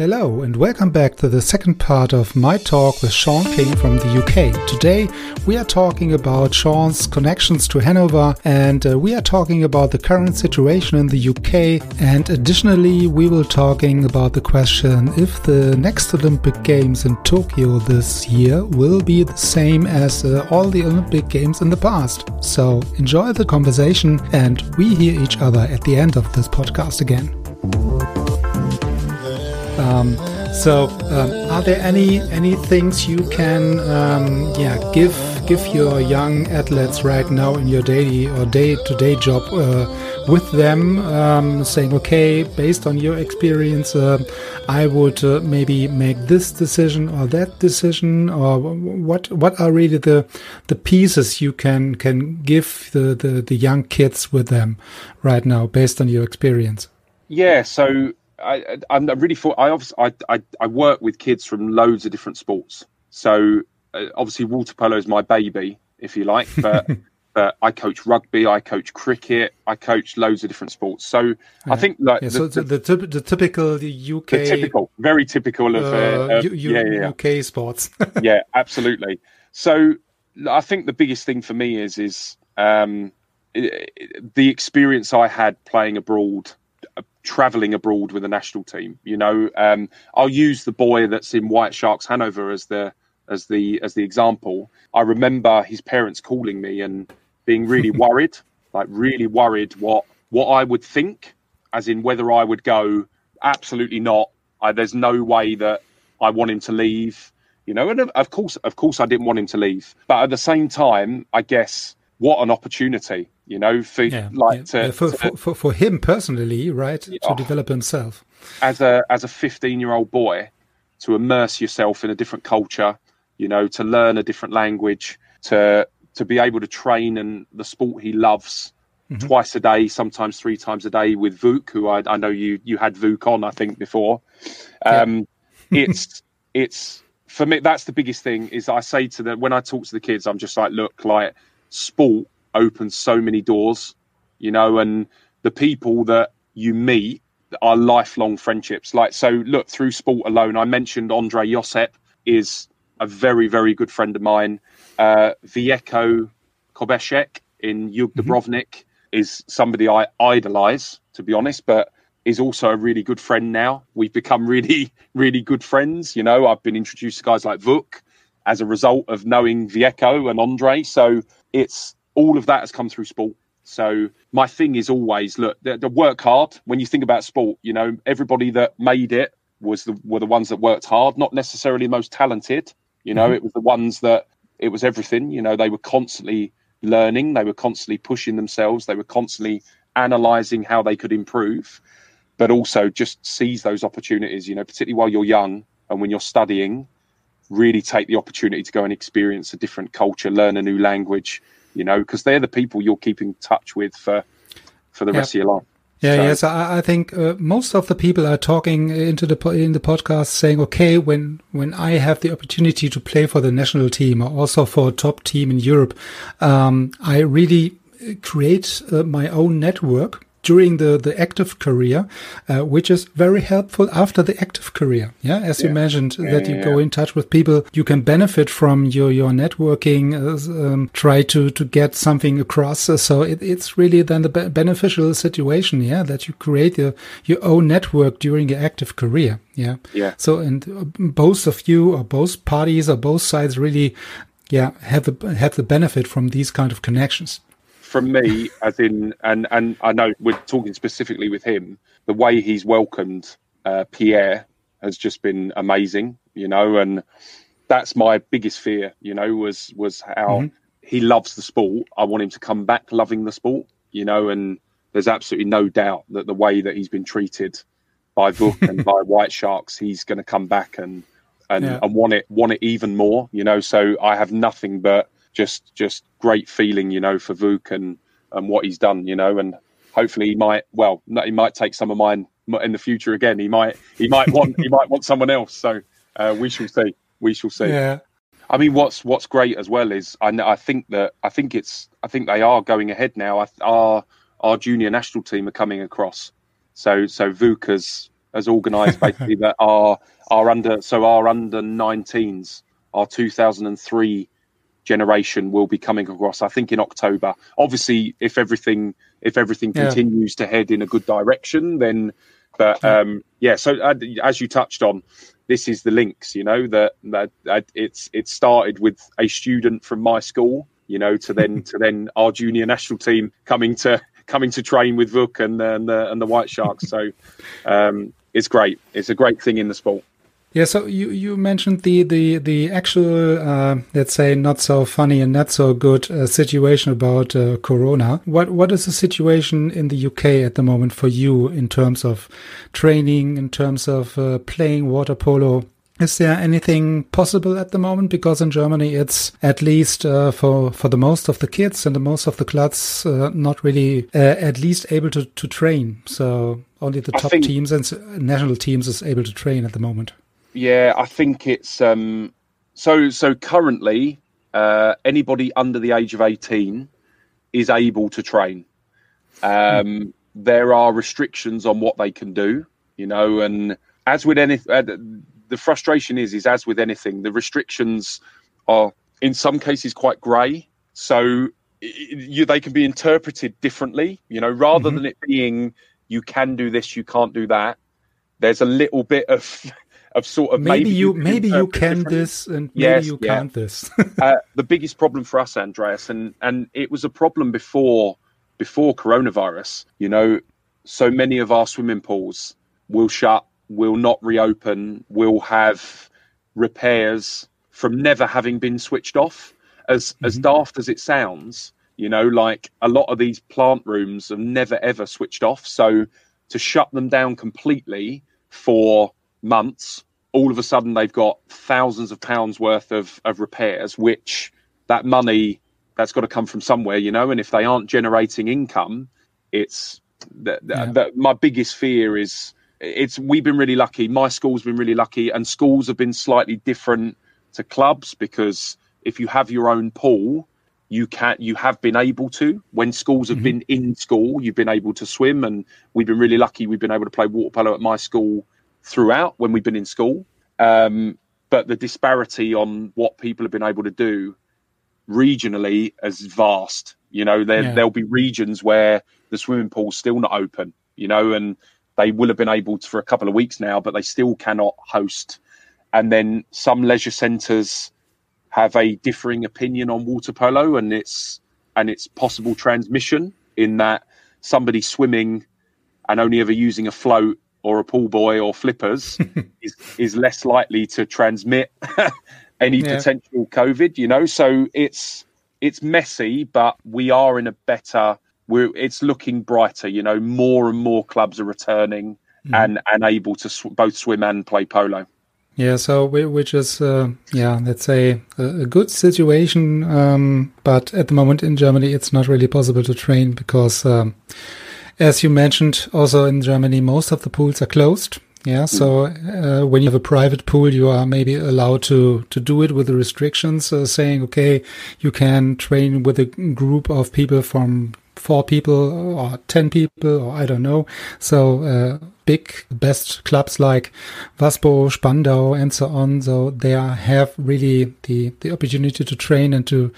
Hello and welcome back to the second part of my talk with Sean King from the UK. Today we are talking about Sean's connections to Hanover and uh, we are talking about the current situation in the UK and additionally we will talking about the question if the next Olympic Games in Tokyo this year will be the same as uh, all the Olympic Games in the past. So enjoy the conversation and we hear each other at the end of this podcast again. Um, so, um, are there any any things you can um, yeah give give your young athletes right now in your daily or day to day job uh, with them, um, saying, okay, based on your experience, uh, I would uh, maybe make this decision or that decision, or what what are really the the pieces you can can give the the, the young kids with them right now, based on your experience? Yeah, so I, I'm really for. I obviously I, I, I work with kids from loads of different sports. So uh, obviously water polo is my baby, if you like. But but I coach rugby, I coach cricket, I coach loads of different sports. So yeah. I think like yeah, the, so the, the, the, the typical the UK, the typical, very typical of, uh, uh, U, yeah, yeah, UK sports. yeah, absolutely. So I think the biggest thing for me is is um, the experience I had playing abroad traveling abroad with the national team. You know, um, I'll use the boy that's in White Sharks Hanover as the as the as the example. I remember his parents calling me and being really worried, like really worried what what I would think, as in whether I would go. Absolutely not. I, there's no way that I want him to leave. You know, and of course, of course, I didn't want him to leave. But at the same time, I guess what an opportunity you know, for yeah, like yeah. To, for, to, for, for him personally, right, to develop himself as a as a fifteen year old boy, to immerse yourself in a different culture, you know, to learn a different language, to to be able to train in the sport he loves mm-hmm. twice a day, sometimes three times a day with Vuk, who I, I know you you had Vuk on, I think before. Um, yeah. it's it's for me that's the biggest thing is I say to them when I talk to the kids, I'm just like, look, like sport opens so many doors, you know, and the people that you meet are lifelong friendships. Like, so look, through sport alone, I mentioned Andre Josep is a very, very good friend of mine. Uh, Vjeko Kobešćak in Jug mm-hmm. Dubrovnik is somebody I idolize, to be honest, but is also a really good friend now. We've become really, really good friends. You know, I've been introduced to guys like Vuk as a result of knowing Vieko and Andre. So it's all of that has come through sport. So my thing is always look, the, the, work hard. When you think about sport, you know everybody that made it was the were the ones that worked hard, not necessarily the most talented. You know, mm-hmm. it was the ones that it was everything. You know, they were constantly learning, they were constantly pushing themselves, they were constantly analyzing how they could improve, but also just seize those opportunities. You know, particularly while you're young and when you're studying, really take the opportunity to go and experience a different culture, learn a new language, you know, because they're the people you're keeping touch with for for the rest of your life. Yeah, so. yes, I, I think uh, most of the people are talking into the in the podcast saying, okay, when when I have the opportunity to play for the national team or also for a top team in Europe, um, I really create uh, my own network during the, the active career, uh, which is very helpful after the active career. Yeah, as yeah. you mentioned, yeah, that you yeah, go in touch with people, you can benefit from your your networking, uh, um, try to to get something across. So it, it's really then the be beneficial situation. Yeah, that you create your your own network during your active career. Yeah, yeah. So and uh, both of you or both parties or both sides really, yeah, have the have the benefit from these kind of connections from me, as in, and and I know we're talking specifically with him. The way he's welcomed uh, Pierre has just been amazing, you know, and that's my biggest fear, you know, was was how mm-hmm. he loves the sport. I want him to come back loving the sport, you know, and there's absolutely no doubt that the way that he's been treated by Vuk and by White Sharks, he's going to come back and and, yeah. and want it want it even more. You know, so I have nothing but just just great feeling, you know, for Vuk and and what he's done. You know, and hopefully he might well he might take some of mine in the future again. He might he might want he might want someone else. So uh, we shall see. We shall see. Yeah. I mean, what's what's great as well is I, I think that I think it's I think they are going ahead now. I, our our junior national team are coming across. So so Vuk has has organised basically that our our under so our under 19s, our 2003 generation will be coming across. I think in October. Obviously, if everything if everything yeah. continues to head in a good direction, then. But um, yeah, so uh, as you touched on, this is the links. You know that that, that it's it started with a student from my school. You know, to then to then our junior national team coming to coming to train with Vuk and, and the and the White Sharks. So um, it's great. It's a great thing in the sport. Yeah, so you, you mentioned the the the actual uh, let's say not so funny and not so good uh, situation about uh, Corona. What what is the situation in the UK at the moment for you in terms of training, in terms of uh, playing water polo? Is there anything possible at the moment? Because in Germany, it's at least uh, for for the most of the kids and the most of the clubs uh, not really at least able to to train. So only the top think- teams and national teams is able to train at the moment. Yeah, I think it's um, so. So currently, uh, anybody under the age of eighteen is able to train. Um, mm. There are restrictions on what they can do, you know, and as with any, uh, the frustration is, is as with anything, the restrictions are in some cases quite grey. So you, they can be interpreted differently, you know, rather mm-hmm. than it being you can do this, you can't do that. There's a little bit of of sort of maybe, maybe you, maybe you can this and maybe yes, you yeah. can't this. uh, the biggest problem for us, Andreas, and and it was a problem before before coronavirus. You know, so many of our swimming pools will shut, will not reopen, will have repairs from never having been switched off. As mm-hmm. as daft as it sounds, you know, like a lot of these plant rooms have never ever switched off. So to shut them down completely for months, all of a sudden they've got thousands of pounds worth of, of repairs, which that money that's got to come from somewhere, you know. And if they aren't generating income, it's the, the, yeah. my biggest fear is it's we've been really lucky. My school's been really lucky, and schools have been slightly different to clubs because if you have your own pool, you can you have been able to when schools have mm-hmm. been in school, you've been able to swim, and we've been really lucky. We've been able to play water polo at my school throughout when we've been in school. Um, but the disparity on what people have been able to do regionally is vast. You know, there yeah. there'll be regions where the swimming pool's still not open. You know, and they will have been able to for a couple of weeks now, but they still cannot host. And then some leisure centres have a differing opinion on water polo and its and its possible transmission. In that somebody swimming and only ever using a float or a pull buoy or flippers is is less likely to transmit any yeah. potential COVID. You know, so it's it's messy, but we are in a better. We're it's looking brighter. You know, more and more clubs are returning mm. and and able to sw- both swim and play polo. Yeah, so which is uh, yeah, let's say a, a good situation, um, but at the moment in Germany, it's not really possible to train because. Um, as you mentioned, also in Germany, most of the pools are closed. Yeah, so uh, when you have a private pool, you are maybe allowed to to do it with the restrictions, uh, saying, okay, you can train with a group of people from four people or ten people, or I don't know. So uh, big best clubs like Waspo, Spandau, and so on. So they are, have really the the opportunity to train and to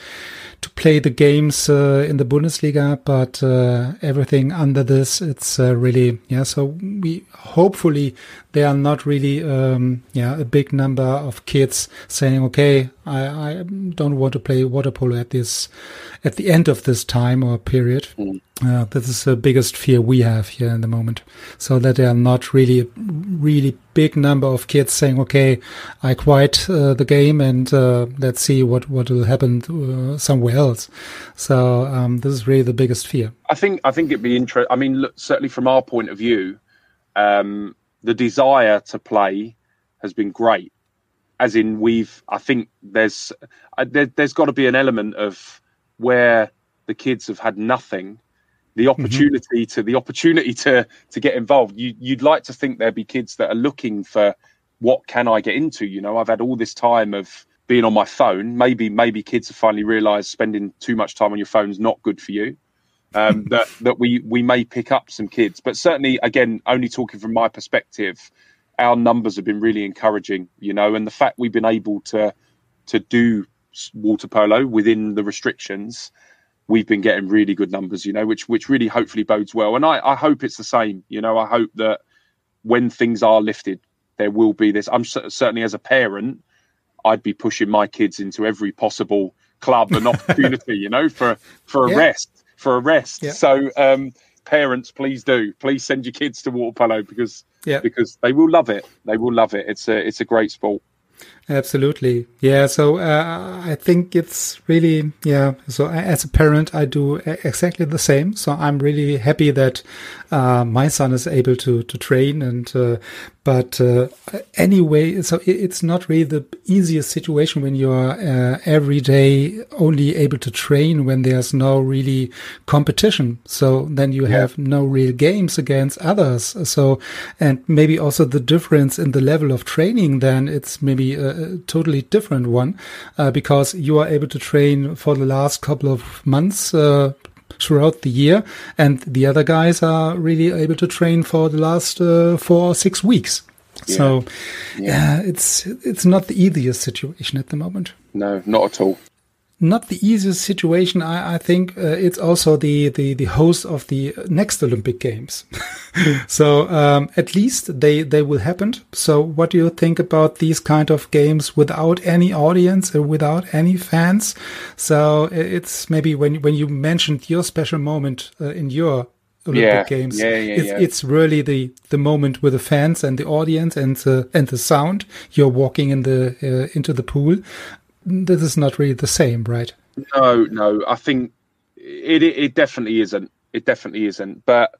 to play the games uh, in the Bundesliga, but uh, everything under this, it's uh, really yeah. So we hopefully there are not really um, yeah a big number of kids saying okay, I, I don't want to play water polo at this, at the end of this time or period. Mm. Uh, this is the biggest fear we have here in the moment. So that there are not really, really big number of kids saying, "Okay, I quit uh, the game and uh, let's see what what will happen uh, somewhere else." So um, this is really the biggest fear. I think I think it'd be interesting. I mean, look, certainly from our point of view, um, the desire to play has been great. As in, we've I think there's uh, there, has got to be an element of where the kids have had nothing the mm-hmm. opportunity mm-hmm. to the opportunity to to get involved. You, you'd like to think there'd be kids that are looking for what can I get into. You know, I've had all this time of being on my phone. Maybe maybe kids have finally realised spending too much time on your phone is not good for you. Um, that that we we may pick up some kids, but certainly again, only talking from my perspective, our numbers have been really encouraging. You know, and the fact we've been able to to do water polo within the restrictions we've been getting really good numbers, you know, which which really hopefully bodes well. And I, I hope it's the same. You know, I hope that when things are lifted, there will be this. I'm certainly as a parent, I'd be pushing my kids into every possible club and opportunity, you know, for for a yeah. rest, for a rest. Yeah. So, um, parents, please do, please send your kids to water polo because yeah. because they will love it. They will love it. It's a it's a great sport. Absolutely. Yeah. So uh, I think it's really, yeah. So as a parent, I do exactly the same. So I'm really happy that uh, my son is able to, to train and, uh, but uh, anyway, so it's not really the easiest situation when you're uh, every day only able to train when there's no really competition. So then you yeah. have no real games against others. So, and maybe also the difference in the level of training, then it's maybe a, totally different one uh, because you are able to train for the last couple of months, uh, throughout the year, and the other guys are really able to train for the last uh, four or six weeks. Yeah. So, yeah. yeah, it's it's not the easiest situation at the moment. No, not at all not the easiest situation. I, I think uh, it's also the, the, the host of the next Olympic Games. so um, at least they, they will happen. So what do you think about these kind of games without any audience, uh, without any fans? So it's maybe when when you mentioned your special moment uh, in your Olympic yeah, Games. Yeah, yeah, it's, yeah. it's really the, the moment with the fans and the audience and the, and the sound. You're walking in the uh, into the pool this is not really the same, right? No, no. I think it it, it definitely isn't. It definitely isn't. But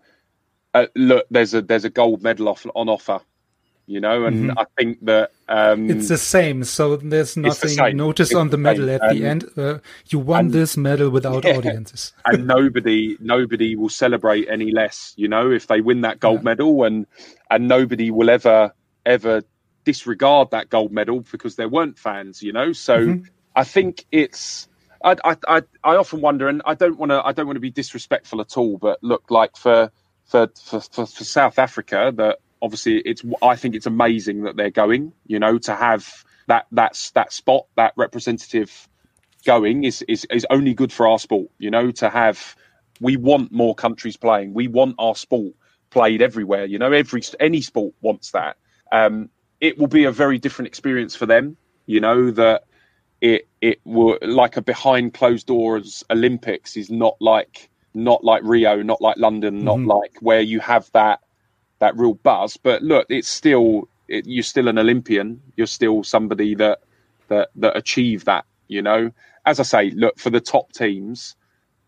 uh, look, there's a there's a gold medal off, on offer, you know, and mm-hmm. I think that um, it's the same. So there's nothing the notice it's on the, the medal at the end. Uh, you won and, this medal without yeah. audiences, and nobody nobody will celebrate any less. You know, if they win that gold yeah. medal, and and nobody will ever ever disregard that gold medal because there weren't fans, you know. So mm-hmm. I think it's I, I I I often wonder, and I don't want to I don't want to be disrespectful at all, but look like for for for, for, for South Africa that obviously it's I think it's amazing that they're going, you know, to have that that's that spot that representative going is is is only good for our sport, you know, to have we want more countries playing. We want our sport played everywhere. You know, every any sport wants that. Um, it will be a very different experience for them. You know that it it will like a behind closed doors Olympics is not like not like Rio, not like London, mm-hmm. not like where you have that that real buzz. But look, it's still it, you're still an Olympian. You're still somebody that that that achieve that. You know, as I say, look for the top teams,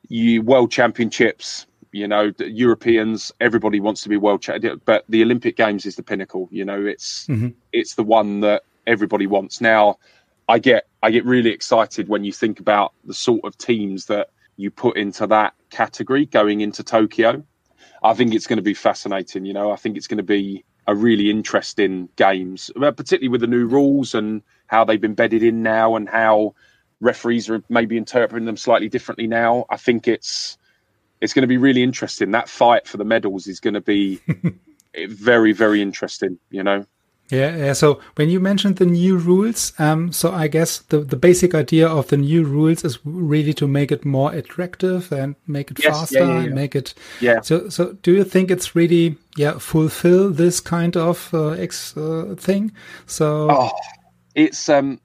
you world championships you know, Europeans, everybody wants to be world champion, but the Olympic Games is the pinnacle. You know, it's mm-hmm. it's the one that everybody wants. Now, I get I get really excited when you think about the sort of teams that you put into that category going into Tokyo. I think it's going to be fascinating. You know, I think it's going to be a really interesting games, particularly with the new rules and how they've been bedded in now, and how referees are maybe interpreting them slightly differently now. I think it's it's going to be really interesting. That fight for the medals is going to be very, very interesting. You know. Yeah, yeah. So when you mentioned the new rules, um, so I guess the, the basic idea of the new rules is really to make it more attractive and make it yes, faster yeah, yeah, yeah. and make it. Yeah. So, so do you think it's really, yeah, fulfill this kind of uh, ex uh, thing? So. Oh, it's um,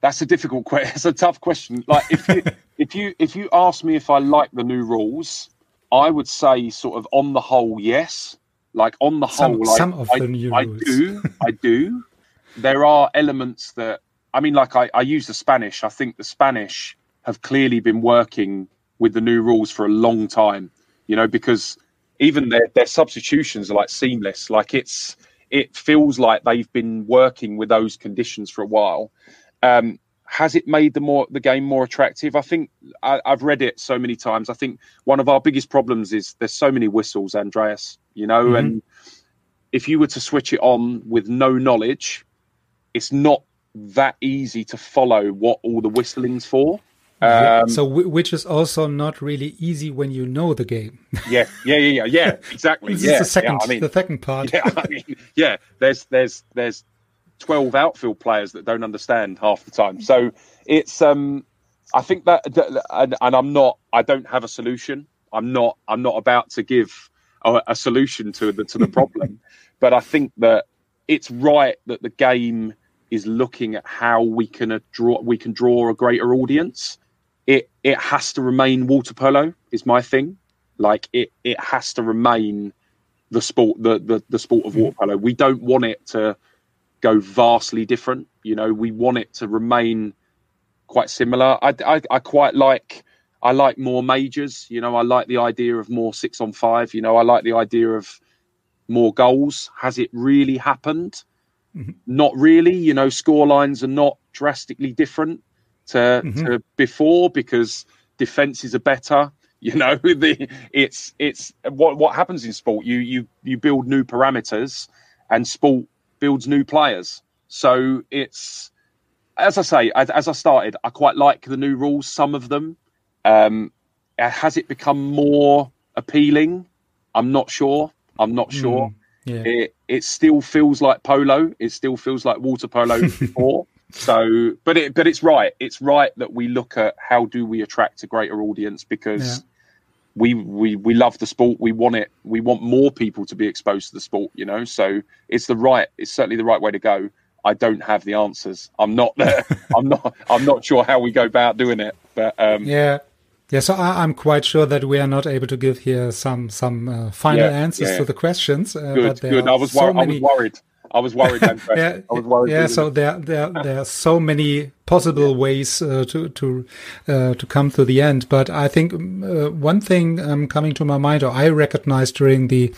That's a difficult question. It's a tough question. Like if you if you if you ask me if I like the new rules, I would say sort of on the whole, yes. Like on the Some- whole, some I, of I, the new I rules. do, I do. There are elements that I mean, like I, I use the Spanish. I think the Spanish have clearly been working with the new rules for a long time. You know, because even their their substitutions are like seamless. Like it's it feels like they've been working with those conditions for a while. Um, has it made the more the game more attractive? I think I, I've read it so many times. I think one of our biggest problems is there's so many whistles, Andreas. You know, Mhm. and if you were to switch it on with no knowledge, it's not that easy to follow what all the whistling's for. Yeah, Um, so whi- which is also not really easy when you know the game. yeah, yeah, yeah, yeah, yeah, exactly. this yeah, is the second, yeah, I mean, the second part. yeah, I mean, yeah. There's there's there's twelve outfield players that don't understand half the time. So it's um, I think that, and, and I'm not. I don't have a solution. I'm not. I'm not about to give a, a solution to the to the problem. but I think that it's right that the game is looking at how we can draw we can draw a greater audience. It it has to remain water polo is my thing. Like it it has to remain the sport the, the the sport of water polo. We don't want it to go vastly different. You know, we want it to remain quite similar. I, I, I quite like I like more majors. You know, I like the idea of more six on five. You know, I like the idea of more goals. Has it really happened? Mhm. Not really. You know, score lines are not drastically different to Mhm. to before because defenses are better. You know, the it's it's what what happens in sport. You you you build new parameters, and sport builds new players. So it's as I say, as, as I started, I quite like the new rules. Some of them. Um, uh, has it become more appealing? I'm not sure. I'm not sure. Mm, yeah. It it still feels like polo. It still feels like water polo before. So, but it but it's right. It's right that we look at how do we attract a greater audience because Yeah. We we we love the sport. We want it. We want more people to be exposed to the sport. You know, so it's the right. It's certainly the right way to go. I don't have the answers. I'm not. I'm not. I'm not sure how we go about doing it. But um, Yeah. Yeah, so I, I'm quite sure that we are not able to give here some some uh, final Yeah, answers yeah. to the questions. Uh, good, good. I was so. I many- was worried. I was worried. Yeah, I was worried. yeah. So there, there, there are so many possible ways uh, to to uh, to come to the end. But I think uh, one thing um, coming to my mind, or I recognized during the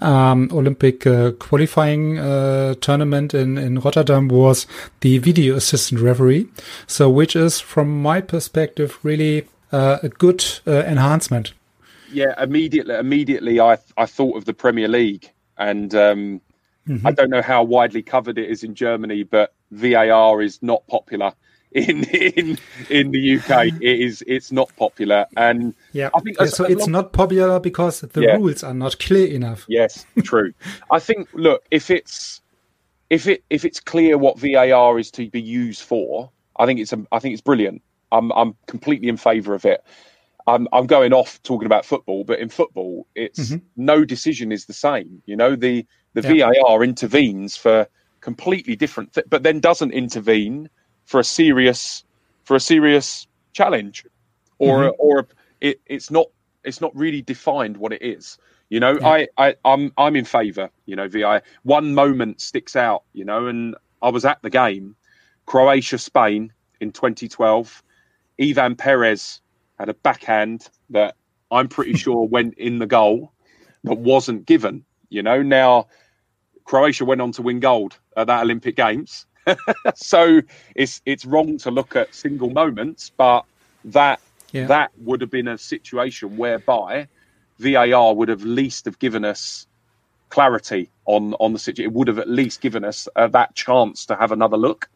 um, Olympic uh, qualifying uh, tournament in in Rotterdam was the video assistant referee. So, which is, from my perspective, really uh, a good uh, enhancement. yeah immediately immediately i i thought of the premier league and um i don't know how widely covered it is in germany but var is not popular in in in the uk it is it's not popular and Yeah, I think Yeah, so it's not popular because the Yeah. rules are not clear enough. yes true i think look if it's if it if it's clear what var is to be used for i think it's a, i think it's brilliant i'm i'm completely in favor of it I'm I'm going off talking about football, but in football, it's Mhm. no decision is the same. You know, the the Yeah. VAR intervenes for completely different, th- but then doesn't intervene for a serious for a serious challenge, or Mhm. or it, it's not it's not really defined what it is. You know, Yeah. I, I I'm I'm in favour. You know, VI one moment sticks out. You know, and I was at the game, Croatia Spain in 2012. Ivan Perez had a backhand that I'm pretty sure went in the goal that wasn't given. You know, now Croatia went on to win gold at that Olympic Games. so it's it's wrong to look at single moments, but that Yeah. that would have been a situation whereby VAR would have least have given us clarity on on the situation. It would have at least given us uh, that chance to have another look.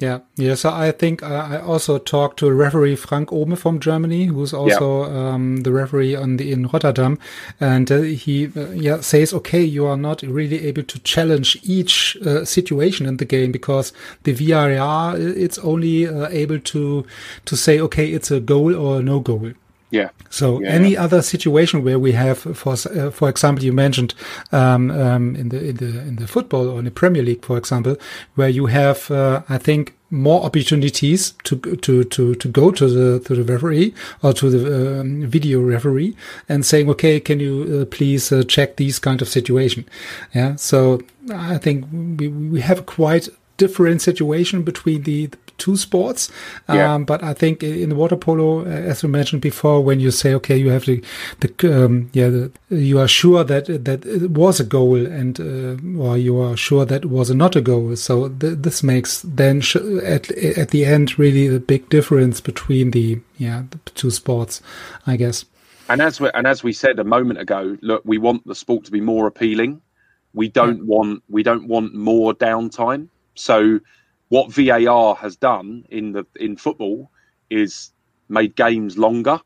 Yeah, yeah. So I think I also talked to referee Frank Ohme from Germany, who's also um, the referee on the in Rotterdam, and uh, he uh, yeah says, okay, you are not really able to challenge each uh, situation in the game because the VAR it's only uh, able to to say, okay, it's a goal or no goal. Yeah, So Yeah, any other situation where we have, for uh, for example, you mentioned um, um, in the in the in the football or in the Premier League, for example, where you have, uh, I think, more opportunities to to to to go to the to the referee or to the um, video referee and saying, okay, can you uh, please uh, check these kind of situation? Yeah, so I think we we have a quite different situation between the, the two sports. Yeah. Um, but I think in the water polo, uh, as we mentioned before, when you say, okay, you have the, the um, yeah, the, you are sure that that it was a goal, and uh, or you are sure that it was not a goal. So th this makes then at at the end really the big difference between the yeah the two sports, I guess. And as we and as we said a moment ago, look, we want the sport to be more appealing. We don't want we don't want more downtime. So what VAR has done in the in football is made games longer.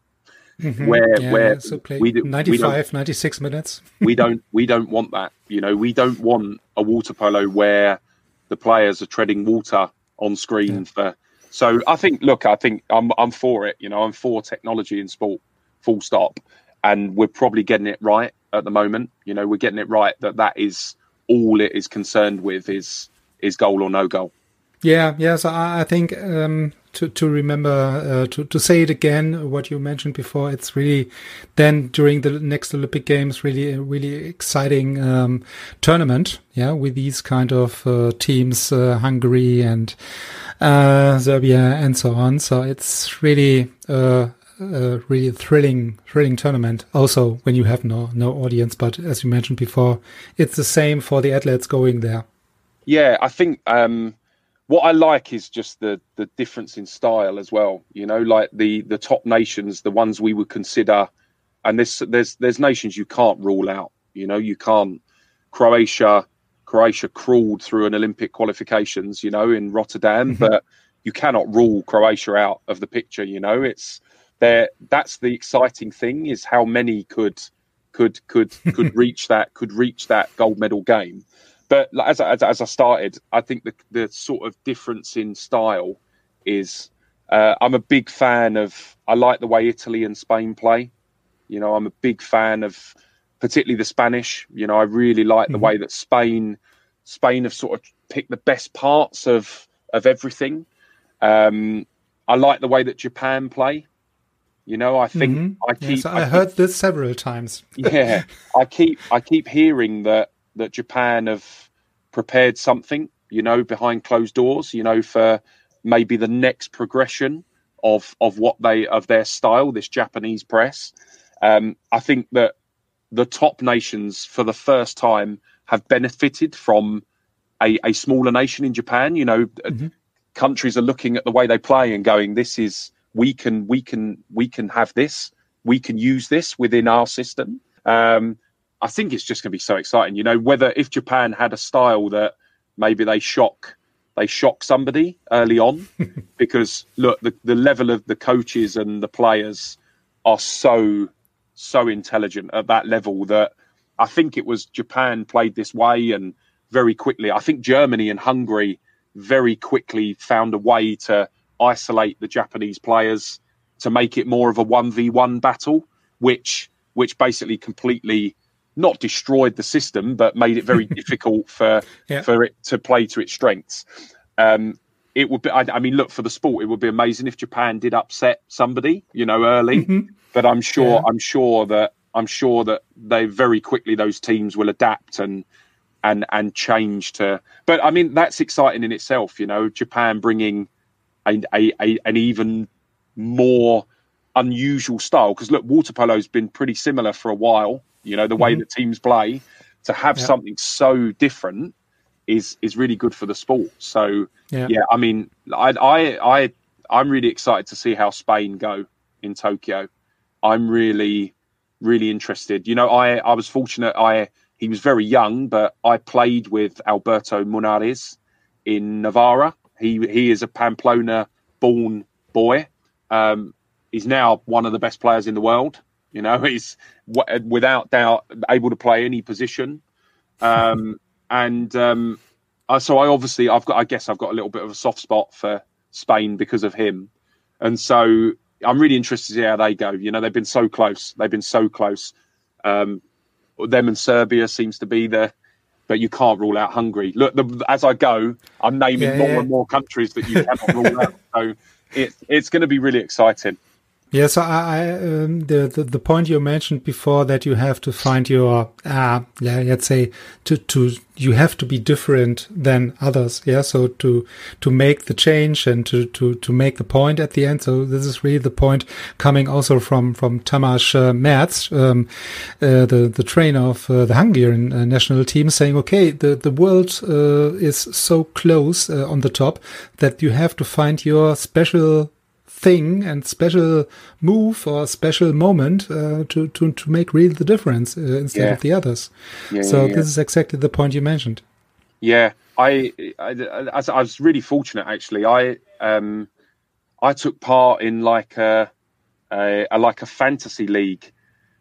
Mm-hmm. Where yeah, where so we do, 95, we 96 minutes. we don't we don't want that. You know, we don't want a water polo where the players are treading water on screen yeah. for. So I think, look, I think I'm I'm for it. You know, I'm for technology in sport, full stop, and we're probably getting it right at the moment. You know, we're getting it right that that is all it is concerned with is is goal or no goal. Yeah, yeah. So I, think um, to to remember uh, to to say it again, what you mentioned before, it's really then during the next Olympic Games, really a really exciting um, tournament. Yeah, with these kind of uh, teams, uh, Hungary and uh, Serbia and so on. So it's really. Uh, a really thrilling, thrilling tournament. Also, when you have no no audience, but as you mentioned before, it's the same for the athletes going there. Yeah, I think um, what I like is just the the difference in style as well. You know, like the the top nations, the ones we would consider, and there's there's there's nations you can't rule out. You know, you can't. Croatia, Croatia crawled through an Olympic qualifications. You know, in Rotterdam, mm-hmm. but you cannot rule Croatia out of the picture. You know, it's there. That's the exciting thing is how many could could could could reach that could reach that gold medal game but as, as, as I started, I think the the sort of difference in style is uh, I'm a big fan of. I like the way Italy and Spain play. You know, I'm a big fan of particularly the Spanish. You know, I really like the mm-hmm. way that Spain Spain have sort of picked the best parts of of everything. Um, I like the way that Japan play. You know, I think mm-hmm. I keep. Yes, I, I heard keep, this several times. yeah, I keep I keep hearing that that Japan have prepared something, you know, behind closed doors, you know, for maybe the next progression of of what they of their style, this Japanese press. Um, I think that the top nations, for the first time, have benefited from a, a smaller nation in Japan. You know, mm-hmm. countries are looking at the way they play and going, "This is we can we can we can have this. We can use this within our system." Um, I think it's just going to be so exciting. You know, whether if Japan had a style that maybe they shock they shock somebody early on, because look, the, the level of the coaches and the players are so so intelligent at that level that I think it was Japan played this way and very quickly. I think Germany and Hungary very quickly found a way to isolate the Japanese players to make it more of a one v one battle, which which basically completely not destroyed the system, but made it very difficult for yeah. for it to play to its strengths. Um, it would be. I, I, mean, look for the sport. It would be amazing if Japan did upset somebody, you know, early. Mm-hmm. But I'm sure. Yeah. I'm sure that. I'm sure that they very quickly those teams will adapt and and and change to. But I mean, that's exciting in itself. You know, Japan bringing a, a, a an even more unusual style because look, water polo's been pretty similar for a while you know, the way mm-hmm. that teams play, to have yeah. something so different is is really good for the sport. So yeah, yeah I mean, I I I I'm really excited to see how Spain go in Tokyo. I'm really really interested. You know, I I was fortunate. I he was very young, but I played with Alberto Munarriz in Navarra. He he is a Pamplona born boy. Um, he's now one of the best players in the world. You know, he's without doubt able to play any position. Um, and um, so I obviously I've got I guess I've got a little bit of a soft spot for Spain because of him, and so I'm really interested to see how they go. You know, they've been so close. They've been so close. Um, them and Serbia seems to be the but you can't rule out Hungary. Look, the, as I go, I'm naming yeah, more yeah. and more countries that you cannot rule out. So it, it's going to be really exciting. Yeah, so I, um, the, the, the point you mentioned before that you have to find your uh, yeah, let's say to to you have to be different than others. Yeah, so to to make the change and to to to make the point at the end. So this is really the point coming also from from Tamás uh, um, uh, the the trainer of uh, the Hungarian uh, national team, saying, okay, the the world uh, is so close uh, on the top that you have to find your special thing and special move or special moment uh, to, to, to make really the difference uh, instead yeah. of the others. Yeah, so yeah, this is exactly the point you mentioned. Yeah, I, I, I was really fortunate actually. I um, I took part in like a, a, a like a fantasy league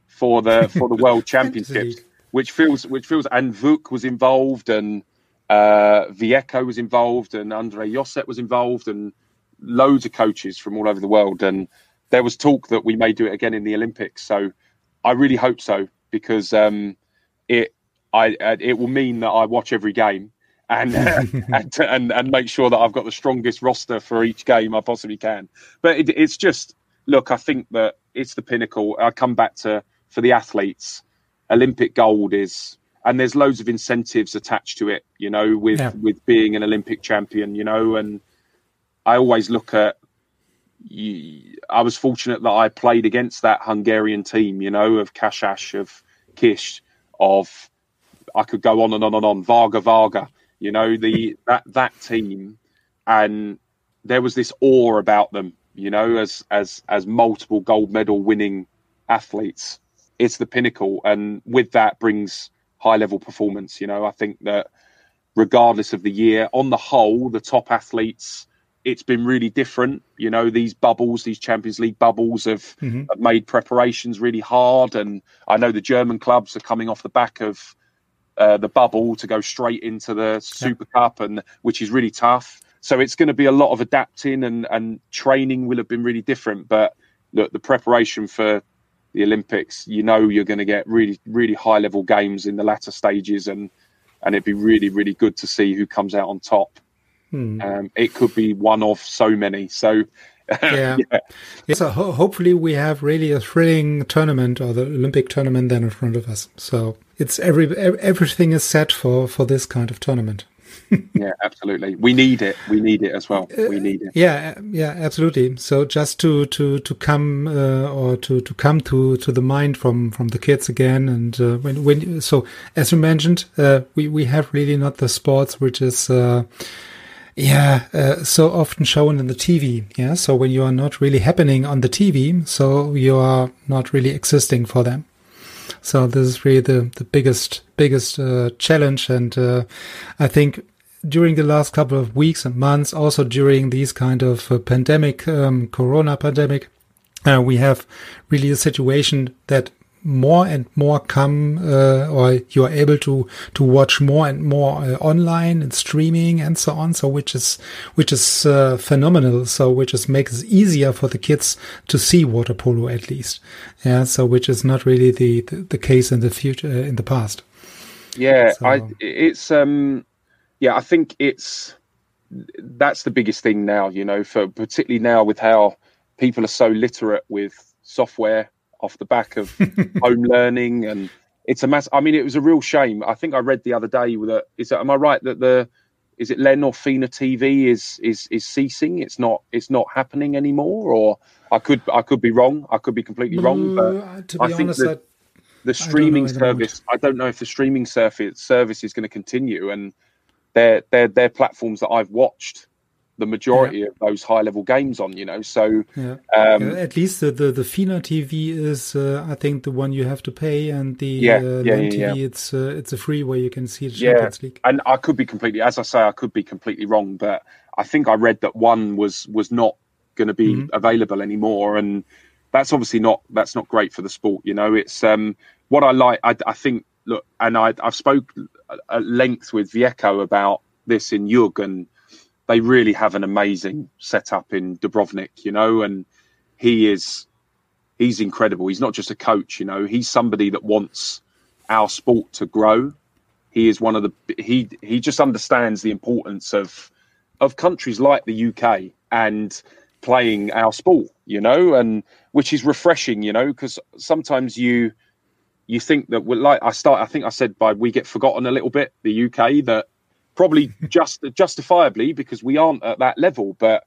for the for the World Championships, which feels which feels and Vuk was involved and uh, Vjeko was involved and Andre Josep was involved and loads of coaches from all over the world, and there was talk that we may do it again in the Olympics. So I really hope so because um, it I uh, it will mean that I watch every game and, and, and and make sure that I've got the strongest roster for each game I possibly can. But it, it's just look, I think that it's the pinnacle. I come back to for the athletes, Olympic gold is. And there's loads of incentives attached to it, you know, with yeah. with being an Olympic champion, you know, and I always look at. I was fortunate that I played against that Hungarian team, you know, of Kásás, of Kiss, of I could go on and on and on. Varga Varga, you know, the that that team, and there was this awe about them, you know, as as as multiple gold medal winning athletes. It's the pinnacle, and with that brings high level performance. You know, I think that regardless of the year, on the whole, the top athletes it's been really different. You know, these bubbles, these Champions League bubbles have, mm-hmm. have, made preparations really hard. And I know the German clubs are coming off the back of uh, the bubble to go straight into the Super yeah. Cup, and which is really tough. So it's going to be a lot of adapting, and and training will have been really different. But look, the preparation for the Olympics, you know, you're going to get really really high level games in the latter stages, and and it'd be really really good to see who comes out on top. Hmm. Um, it could be one of so many. So, yeah. yeah. yeah. So ho- hopefully we have really a thrilling tournament or the Olympic tournament then in front of us. So it's every everything is set for for this kind of tournament. yeah, absolutely. We need it. We need it as well. We need it. Uh, yeah, yeah, absolutely. So just to to to come uh, or to to come to to the mind from from the kids again, and uh, when when so as you mentioned, uh, we we have really not the sports which is uh, yeah, uh, so often shown in the TV. Yeah, so when you are not really happening on the TV, so you are not really existing for them. So this is really the the biggest biggest uh, challenge, and uh, I think during the last couple of weeks and months, also during these kind of uh, pandemic, um, Corona pandemic, uh, we have really a situation that more and more come uh, or you are able to to watch more and more uh, online and streaming and so on. So which is which is uh, phenomenal. So which is makes it easier for the kids to see water polo at least. Yeah. So which is not really the the, the case in the future uh, in the past. Yeah so. i it's um yeah i think it's that's the biggest thing now you know for particularly now with how people are so literate with software off the back of home learning and it's a mass. I mean, it was a real shame. I think I read the other day that is. It, am I right that the is it LEN or Fina TV is is is ceasing? It's not. It's not happening anymore. Or I could I could be wrong. I could be completely wrong. But uh, to be I honest, think the streaming I service. I don't know if the streaming service service is going to continue. And they're they're they're platforms that I've watched the majority yeah. of those high level games on, you know. So yeah. Um, at least the, the the Fina TV is, uh, I think, the one you have to pay, and the yeah, uh, yeah, TV it's uh, it's a free where you can see the Champions League. And I could be completely, as I say, I could be completely wrong, but I think I read that one was was not going to be mm-hmm. available anymore, and that's obviously not that's not great for the sport. You know, it's um what I like. I, I think look, and I I've spoke at length with Vjeko about this in Jug and they really have an amazing mm. setup in Dubrovnik, you know, and he is he's incredible. He's not just a coach, you know, he's somebody that wants our sport to grow. he is one of the he he just understands the importance of of countries like the UK and playing our sport, you know, and which is refreshing, you know, because sometimes you you think that we're like I start I think I said by we get forgotten a little bit the UK that probably just justifiably because we aren't at that level, but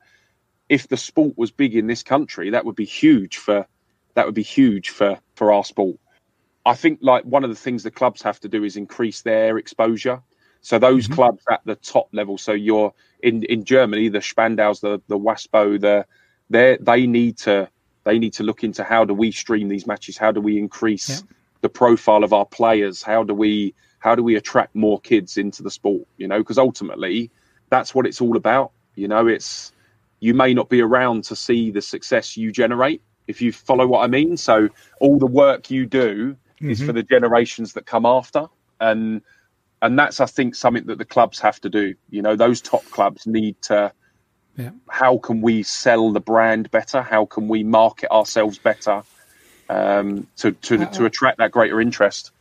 if the sport was big in this country, that would be huge for that would be huge for for our sport. I think like one of the things the clubs have to do is increase their exposure. So those mm-hmm. clubs at the top level, so you're in in Germany, the Spandaus, the the Waspo, the they they need to they need to look into how do we stream these matches? How do we increase yeah. the profile of our players? How do we how do we attract more kids into the sport? You know, because ultimately that's what it's all about. You know, it's you may not be around to see the success you generate if you follow what I mean. So all the work you do mm-hmm. is for the generations that come after, and and that's I think something that the clubs have to do. You know, those top clubs need to. Yeah. How can we sell the brand better? How can we market ourselves better um, to to, uh, to attract that greater interest?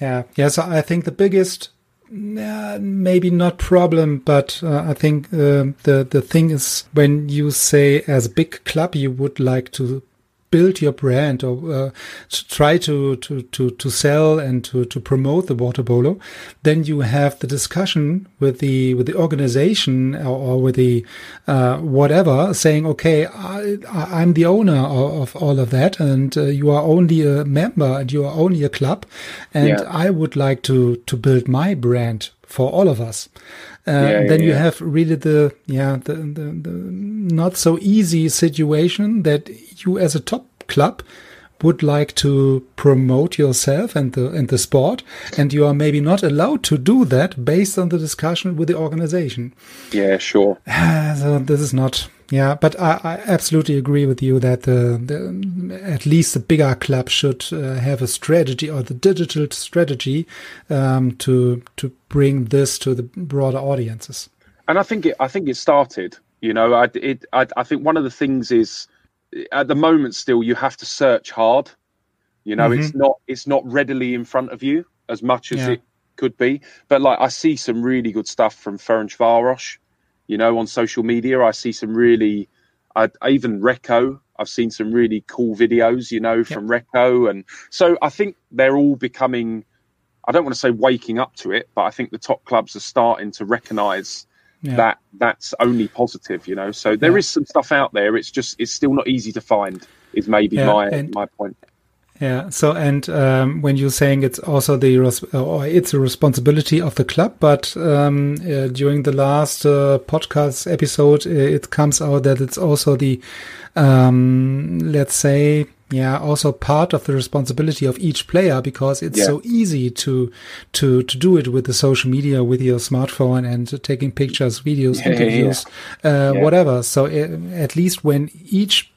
Yeah, yeah. So I think the biggest uh, maybe not problem, but uh, I think uh, the the thing is when you say as a big club you would like to build your brand or uh, to try to, to, to, to sell and to, to promote the water polo, then you have the discussion with the, with the organization or, or with the, uh, whatever saying, okay, I, I'm the owner of, of all of that and uh, you are only a member and you are only a club. And yeah. I would like to, to build my brand for all of us. Uh, yeah, then yeah, you have really the yeah the, the, the not so easy situation that you as a top club would like to promote yourself and the and the sport and you are maybe not allowed to do that based on the discussion with the organization. Yeah sure. So this is not yeah but i, I absolutely agree with you that the, the, at least the bigger club should uh, have a strategy or the digital strategy um, to to bring this to the broader audiences and i think it i think it started you know i it i, I think one of the things is at the moment still you have to search hard you know mm-hmm. it's not it's not readily in front of you as much as yeah. it could be but like i see some really good stuff from Ferencváros you know on social media i see some really I, even Recco i've seen some really cool videos you know from yep. Recco and so i think they're all becoming i don't want to say waking up to it but i think the top clubs are starting to recognize yeah. that that's only positive, you know. So there yeah. is some stuff out there. It's just it's still not easy to find. Is maybe yeah, my and, my point. Yeah. So and um, when you're saying it's also the or it's a responsibility of the club, but um, uh, during the last uh, podcast episode, uh, it comes out that it's also the um, let's say yeah also part of the responsibility of each player because it's yeah. so easy to to to do it with the social media with your smartphone and taking pictures videos yeah, interviews yeah, uh, whatever so uh, at least when each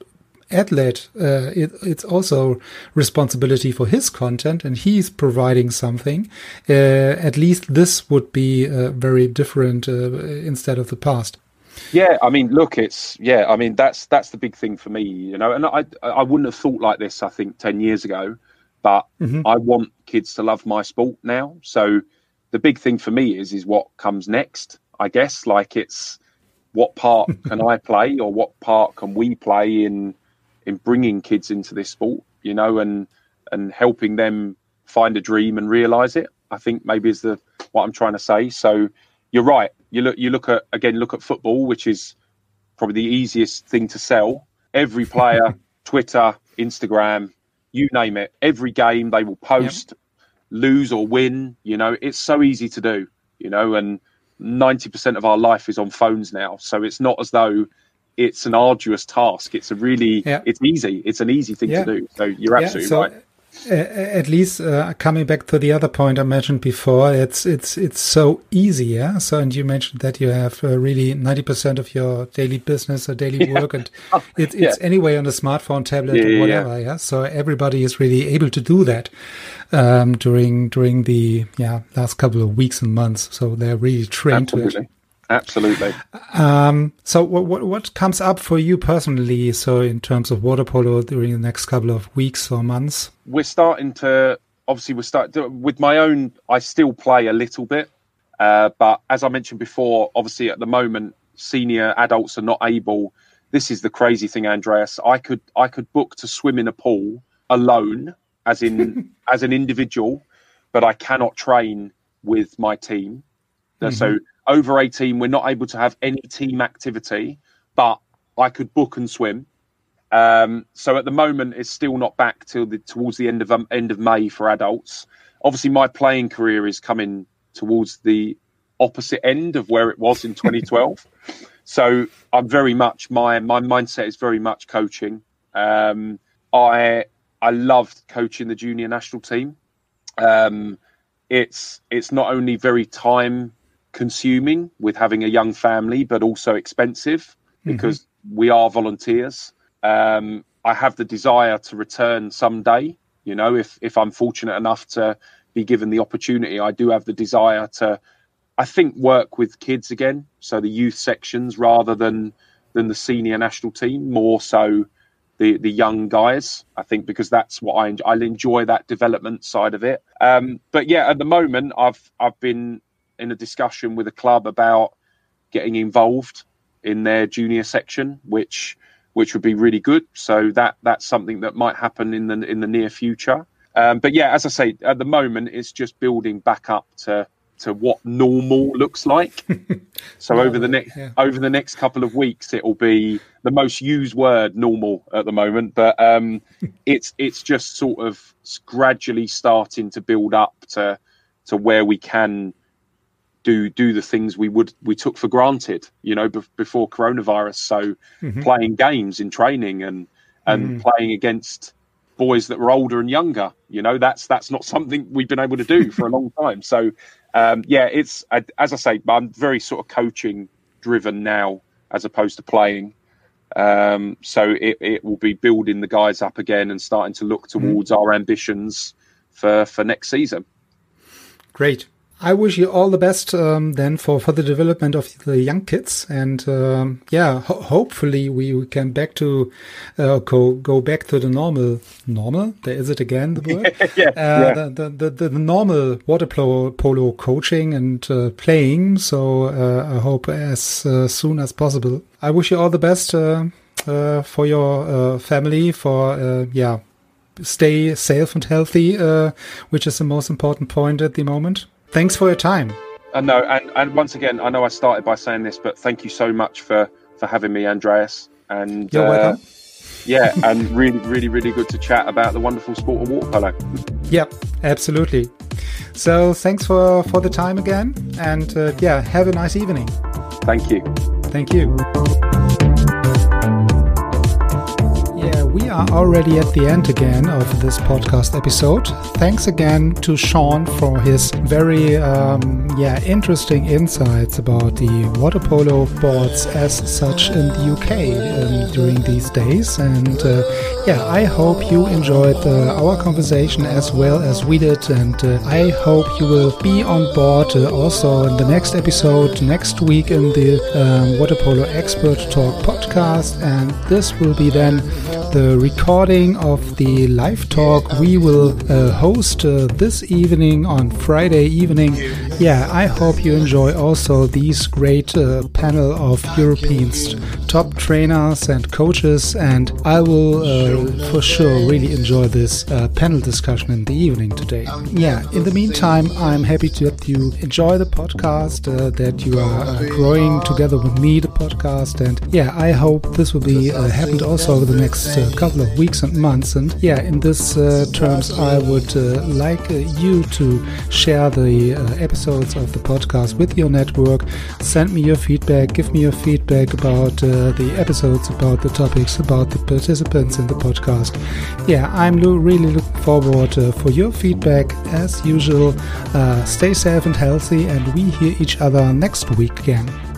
athlete uh, it, it's also responsibility for his content and he's providing something uh, at least this would be uh, very different uh, instead of the past yeah, I mean, look, it's yeah, I mean that's that's the big thing for me, you know. And I I wouldn't have thought like this, I think, ten years ago, but mm-hmm. I want kids to love my sport now. So the big thing for me is is what comes next. I guess like it's what part can I play or what part can we play in in bringing kids into this sport, you know, and and helping them find a dream and realize it. I think maybe is the what I'm trying to say. So you're right. You look you look at again look at football, which is probably the easiest thing to sell. Every player, Twitter, Instagram, you name it. Every game they will post, yep. lose or win. You know, it's so easy to do. You know, and ninety percent of our life is on phones now, so it's not as though it's an arduous task. It's a really, yeah. it's easy. It's an easy thing yeah. to do. So you're absolutely yeah, so, right at least uh, coming back to the other point I mentioned before, it's it's it's so easy, yeah. So, and you mentioned that you have uh, really ninety percent of your daily business or daily work, and it, it's anyway on a smartphone, tablet, or whatever, yeah. So everybody is really able to do that um, during during the yeah last couple of weeks and months. So they're really trained Absolutely. to it. Absolutely. Um, so, what, what, what comes up for you personally? So, in terms of water polo during the next couple of weeks or months, we're starting to obviously we're starting with my own. I still play a little bit, uh, but as I mentioned before, obviously at the moment senior adults are not able. This is the crazy thing, Andreas. I could I could book to swim in a pool alone, as in as an individual, but I cannot train with my team. Mm-hmm. So over 18, we're not able to have any team activity, but I could book and swim. Um, so at the moment, it's still not back till the towards the end of um, end of May for adults. Obviously, my playing career is coming towards the opposite end of where it was in 2012. so I'm very much my my mindset is very much coaching. Um, I I loved coaching the junior national team. Um, it's it's not only very time consuming with having a young family, but also expensive mm-hmm. because mm-hmm. we are volunteers. Um, I have the desire to return someday. You know, if if I'm fortunate enough to be given the opportunity, I do have the desire to, I think, work with kids again. So the youth sections rather than than the senior national team, more so the the young guys. I think because that's what I I enjoy that development side of it. Um, but yeah, at the moment, I've I've been in a discussion with a club about getting involved in their junior section, which which would be really good. So that that's something that might happen in the in the near future. Um, but yeah, as I say, at the moment, it's just building back up to to what normal looks like. so over the next yeah. over the next couple of weeks, it will be the most used word normal at the moment. But um, it's it's just sort of gradually starting to build up to to where we can do do the things we would we took for granted, you know, b- before coronavirus. So mm-hmm. playing games in training and and mm. playing against boys that were older and younger, you know, that's that's not something we've been able to do for a long time. So um, yeah, it's as I say, I'm very sort of coaching driven now as opposed to playing. Um, so it, it will be building the guys up again and starting to look mm-hmm. towards mm. our ambitions for for next season. Great. I wish you all the best um, then for, for the development of the young kids, and um, yeah, ho- hopefully we can back to uh, go go back to the normal normal. There is it again, the word. yeah, uh, yeah. The, the, the, the, normal water polo, polo coaching and uh, playing. So uh, I hope as uh, soon as possible. I wish you all the best uh, for your family. For yeah, stay safe and healthy, which is the most important point at the moment. Thanks for your time. Uh, no, and, and once again, I know I started by saying this, but thank you so much for, for having me, Andreas. And You're uh, welcome. Yeah, and really, really, really good to chat about the wonderful sport of water polo. Yep, absolutely. So thanks for, for the time again. And uh, yeah, have a nice evening. Thank you. Thank you. We are already at the end again of this podcast episode. Thanks again to Sean for his very, um, yeah, interesting insights about the water polo boards as such in the UK um, during these days. And uh, yeah, I hope you enjoyed uh, our conversation as well as we did. And uh, I hope you will be on board uh, also in the next episode next week in the um, Water Polo Expert Talk podcast. And this will be then the recording of the live talk we will uh, host uh, this evening on Friday evening. Yeah, I hope you enjoy also these great uh, panel of Europeans, top trainers and coaches, and I will uh, for sure really enjoy this uh, panel discussion in the evening today. Yeah, in the meantime, I'm happy that you enjoy the podcast, uh, that you are growing together with me the podcast, and yeah, I hope this will be happened also over the next couple of weeks and months. And yeah, in this uh, terms, I would uh, like uh, you to share the uh, episodes of the podcast with your network. Send me your feedback. Give me your feedback about uh, the episodes, about the topics, about the participants in the podcast. Yeah, I'm lo- really looking forward uh, for your feedback as usual. stay safe and healthy, and we hear each other next week again.